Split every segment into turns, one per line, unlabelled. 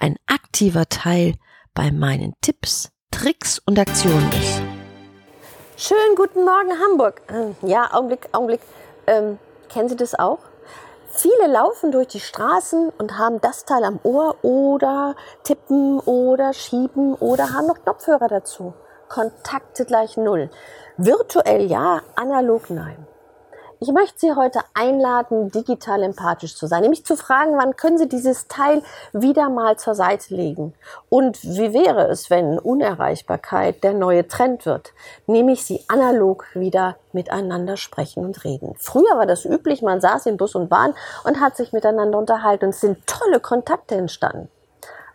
ein aktiver Teil bei meinen Tipps, Tricks und Aktionen bist.
Schönen guten Morgen, Hamburg. Ähm, ja, Augenblick, Augenblick. Ähm, kennen Sie das auch? Viele laufen durch die Straßen und haben das Teil am Ohr oder tippen oder schieben oder haben noch Knopfhörer dazu. Kontakte gleich null. Virtuell ja, analog nein. Ich möchte Sie heute einladen, digital empathisch zu sein, nämlich zu fragen, wann können Sie dieses Teil wieder mal zur Seite legen? Und wie wäre es, wenn Unerreichbarkeit der neue Trend wird? Nämlich Sie analog wieder miteinander sprechen und reden. Früher war das üblich, man saß in Bus und Bahn und hat sich miteinander unterhalten und es sind tolle Kontakte entstanden.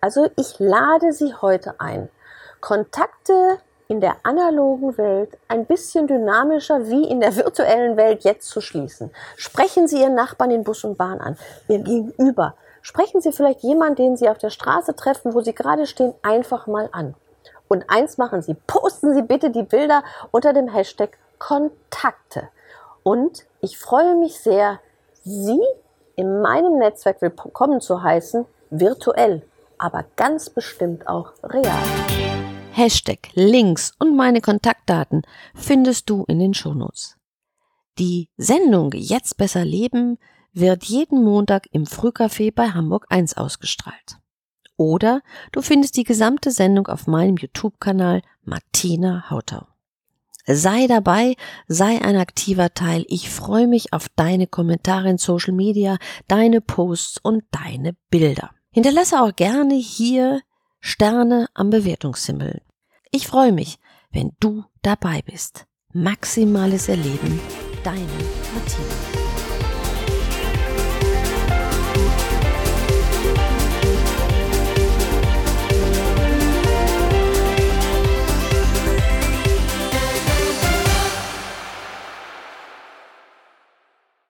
Also ich lade Sie heute ein, Kontakte in der analogen Welt ein bisschen dynamischer wie in der virtuellen Welt jetzt zu schließen. Sprechen Sie Ihren Nachbarn in Bus und Bahn an, Ihr Gegenüber. Sprechen Sie vielleicht jemanden, den Sie auf der Straße treffen, wo Sie gerade stehen, einfach mal an. Und eins machen Sie, posten Sie bitte die Bilder unter dem Hashtag Kontakte. Und ich freue mich sehr, Sie in meinem Netzwerk willkommen zu heißen, virtuell, aber ganz bestimmt auch real.
Hashtag, Links und meine Kontaktdaten findest du in den Shownotes. Die Sendung Jetzt besser leben wird jeden Montag im Frühcafé bei Hamburg 1 ausgestrahlt. Oder du findest die gesamte Sendung auf meinem YouTube-Kanal Martina Hautau. Sei dabei, sei ein aktiver Teil. Ich freue mich auf deine Kommentare in Social Media, deine Posts und deine Bilder. Hinterlasse auch gerne hier Sterne am Bewertungshimmel. Ich freue mich, wenn du dabei bist. Maximales Erleben, deine Martina.